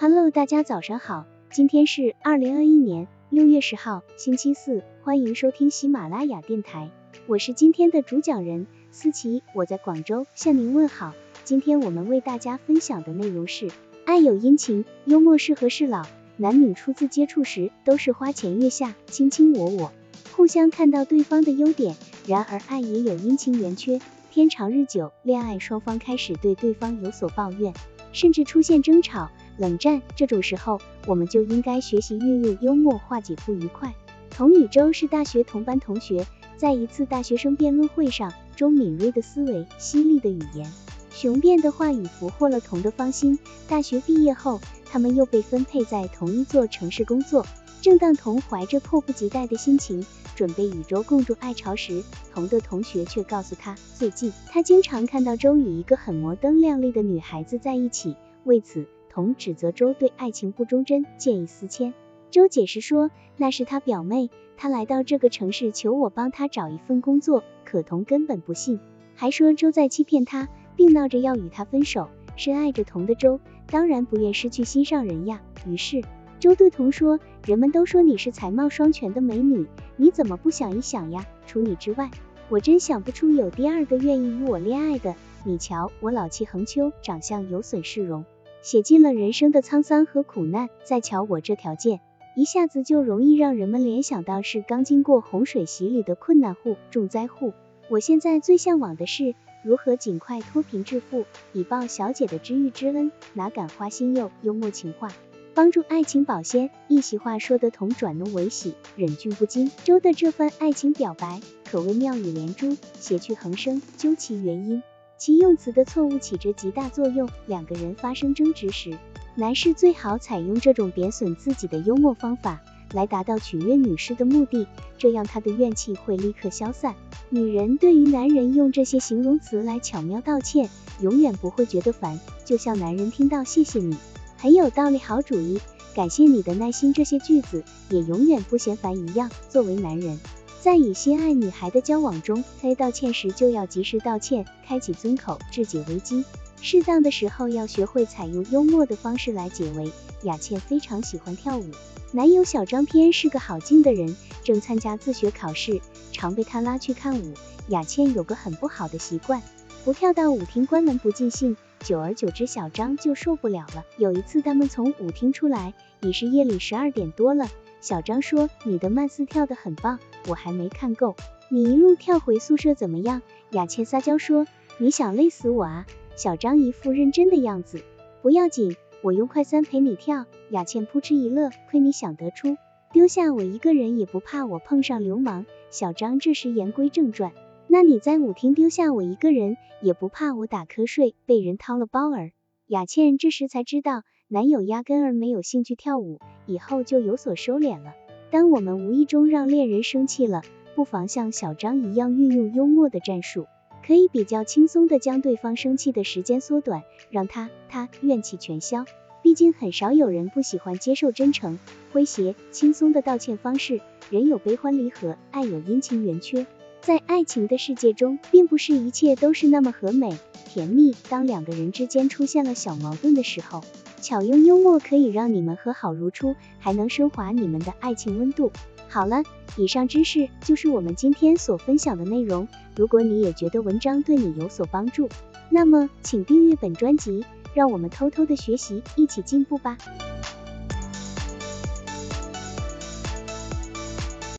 Hello，大家早上好，今天是二零二一年六月十号，星期四，欢迎收听喜马拉雅电台，我是今天的主讲人思琪，我在广州向您问好。今天我们为大家分享的内容是，爱有阴晴，幽默是和事佬，男女初次接触时都是花前月下，卿卿我我，互相看到对方的优点，然而爱也有阴晴圆缺，天长日久，恋爱双方开始对对方有所抱怨，甚至出现争吵。冷战这种时候，我们就应该学习运用幽默化解不愉快。童宇周是大学同班同学，在一次大学生辩论会上，周敏锐的思维、犀利的语言、雄辩的话语俘获了童的芳心。大学毕业后，他们又被分配在同一座城市工作。正当童怀着迫不及待的心情，准备与周共筑爱巢时，童的同学却告诉他，最近他经常看到周与一个很摩登靓丽的女孩子在一起。为此，童指责周对爱情不忠贞，见异思迁。周解释说，那是他表妹，她来到这个城市求我帮她找一份工作，可童根本不信，还说周在欺骗他，并闹着要与他分手。深爱着童的周，当然不愿失去心上人呀。于是，周对童说，人们都说你是才貌双全的美女，你怎么不想一想呀？除你之外，我真想不出有第二个愿意与我恋爱的。你瞧，我老气横秋，长相有损市容。写尽了人生的沧桑和苦难，再瞧我这条件，一下子就容易让人们联想到是刚经过洪水洗礼的困难户、重灾户。我现在最向往的是如何尽快脱贫致富，以报小姐的知遇之恩，哪敢花心又幽默情话，帮助爱情保鲜。一席话说得同转怒为喜，忍俊不禁。周的这番爱情表白可谓妙语连珠，谐趣横生。究其原因。其用词的错误起着极大作用。两个人发生争执时，男士最好采用这种贬损自己的幽默方法，来达到取悦女士的目的，这样他的怨气会立刻消散。女人对于男人用这些形容词来巧妙道歉，永远不会觉得烦。就像男人听到“谢谢你”，很有道理，好主意，感谢你的耐心这些句子，也永远不嫌烦一样。作为男人。在与心爱女孩的交往中，该道歉时就要及时道歉，开启尊口，制解危机。适当的时候要学会采用幽默的方式来解围。雅倩非常喜欢跳舞，男友小张偏是个好静的人，正参加自学考试，常被他拉去看舞。雅倩有个很不好的习惯，不跳到舞厅关门不尽兴，久而久之，小张就受不了了。有一次他们从舞厅出来，已是夜里十二点多了。小张说：“你的慢四跳得很棒，我还没看够。你一路跳回宿舍怎么样？”雅倩撒娇说：“你想累死我啊？”小张一副认真的样子：“不要紧，我用快三陪你跳。”雅倩扑哧一乐：“亏你想得出，丢下我一个人也不怕我碰上流氓。”小张这时言归正传：“那你在舞厅丢下我一个人，也不怕我打瞌睡被人掏了包儿？”雅倩这时才知道。男友压根儿没有兴趣跳舞，以后就有所收敛了。当我们无意中让恋人生气了，不妨像小张一样运用幽默的战术，可以比较轻松的将对方生气的时间缩短，让他他怨气全消。毕竟很少有人不喜欢接受真诚、诙谐、轻松的道歉方式。人有悲欢离合，爱有阴晴圆缺，在爱情的世界中，并不是一切都是那么和美甜蜜。当两个人之间出现了小矛盾的时候，巧用幽默可以让你们和好如初，还能升华你们的爱情温度。好了，以上知识就是我们今天所分享的内容。如果你也觉得文章对你有所帮助，那么请订阅本专辑，让我们偷偷的学习，一起进步吧。